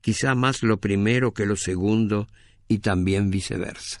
quizá más lo primero que lo segundo y también viceversa.